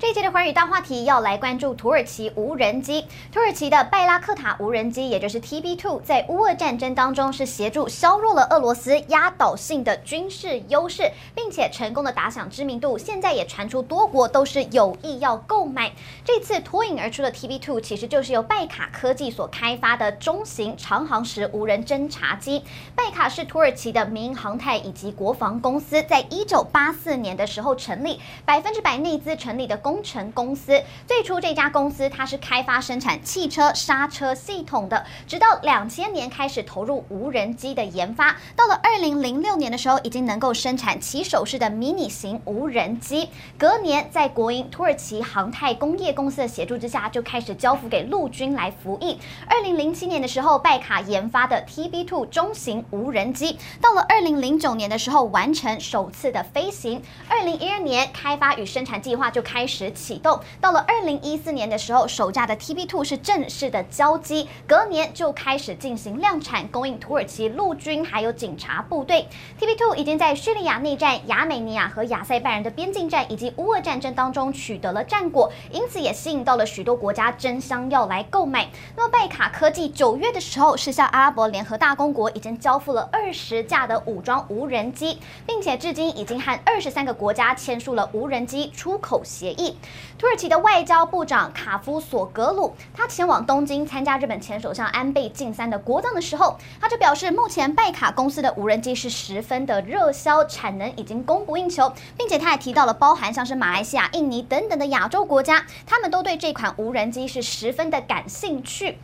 这一节的寰宇大话题要来关注土耳其无人机。土耳其的拜拉克塔无人机，也就是 TB2，在乌俄战争当中是协助削弱了俄罗斯压倒性的军事优势，并且成功的打响知名度。现在也传出多国都是有意要购买。这次脱颖而出的 TB2，其实就是由拜卡科技所开发的中型长航时无人侦察机。拜卡是土耳其的民营航太以及国防公司，在一九八四年的时候成立，百分之百内资成立的公。工程公司最初这家公司它是开发生产汽车刹车系统的，直到两千年开始投入无人机的研发，到了二零零六年的时候，已经能够生产起手式的迷你型无人机。隔年，在国营土耳其航太工业公司的协助之下，就开始交付给陆军来服役。二零零七年的时候，拜卡研发的 TB2 中型无人机，到了二零零九年的时候完成首次的飞行。二零一二年，开发与生产计划就开始。时启动，到了二零一四年的时候，首架的 TB Two 是正式的交机，隔年就开始进行量产，供应土耳其陆军还有警察部队。TB Two 已经在叙利亚内战、亚美尼亚和亚塞拜然的边境战以及乌俄战争当中取得了战果，因此也吸引到了许多国家争相要来购买。那么拜卡科技九月的时候是向阿拉伯联合大公国已经交付了二十架的武装无人机，并且至今已经和二十三个国家签署了无人机出口协议。土耳其的外交部长卡夫索格鲁，他前往东京参加日本前首相安倍晋三的国葬的时候，他就表示，目前拜卡公司的无人机是十分的热销，产能已经供不应求，并且他也提到了包含像是马来西亚、印尼等等的亚洲国家，他们都对这款无人机是十分的感兴趣。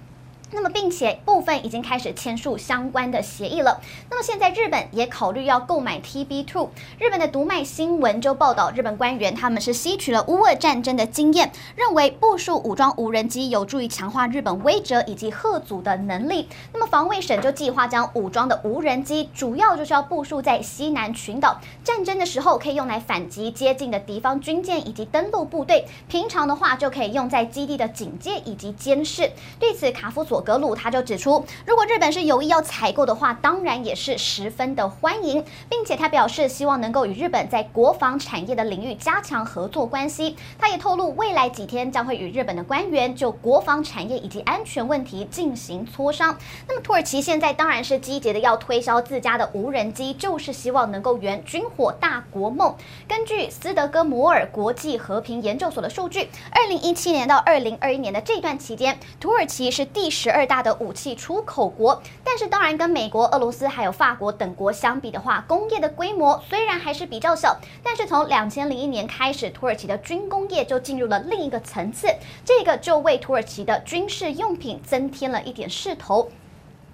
那么，并且部分已经开始签署相关的协议了。那么现在日本也考虑要购买 TB2。日本的读卖新闻就报道，日本官员他们是吸取了乌俄战争的经验，认为部署武装无人机有助于强化日本威慑以及吓阻的能力。那么防卫省就计划将武装的无人机主要就是要部署在西南群岛，战争的时候可以用来反击接近的敌方军舰以及登陆部队；平常的话就可以用在基地的警戒以及监视。对此，卡夫佐。索格鲁他就指出，如果日本是有意要采购的话，当然也是十分的欢迎，并且他表示希望能够与日本在国防产业的领域加强合作关系。他也透露，未来几天将会与日本的官员就国防产业以及安全问题进行磋商。那么土耳其现在当然是积极的要推销自家的无人机，就是希望能够圆军火大国梦。根据斯德哥摩尔国际和平研究所的数据，二零一七年到二零二一年的这段期间，土耳其是第十。十二大的武器出口国，但是当然跟美国、俄罗斯还有法国等国相比的话，工业的规模虽然还是比较小，但是从两千零一年开始，土耳其的军工业就进入了另一个层次，这个就为土耳其的军事用品增添了一点势头。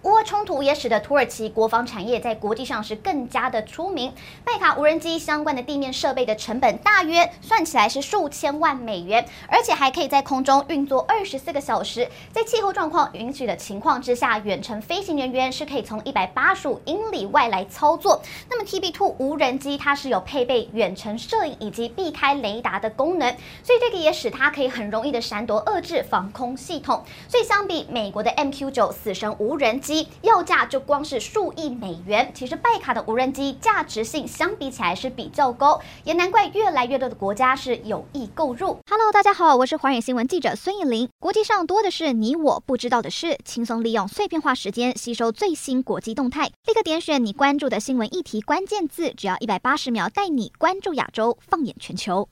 乌冲突也使得土耳其国防产业在国际上是更加的出名。拜卡无人机相关的地面设备的成本大约算起来是数千万美元，而且还可以在空中运作二十四个小时，在气候状况允许的情况之下，远程飞行人员是可以从一百八十五英里外来操作。那么 TB2 无人机它是有配备远程摄影以及避开雷达的功能，所以这个也使它可以很容易的闪躲遏制防空系统。所以相比美国的 MQ9 死神无人机。要价就光是数亿美元，其实拜卡的无人机价值性相比起来是比较高，也难怪越来越多的国家是有意购入。Hello，大家好，我是华远新闻记者孙艺林。国际上多的是你我不知道的事，轻松利用碎片化时间吸收最新国际动态，立刻点选你关注的新闻议题关键字，只要一百八十秒带你关注亚洲，放眼全球。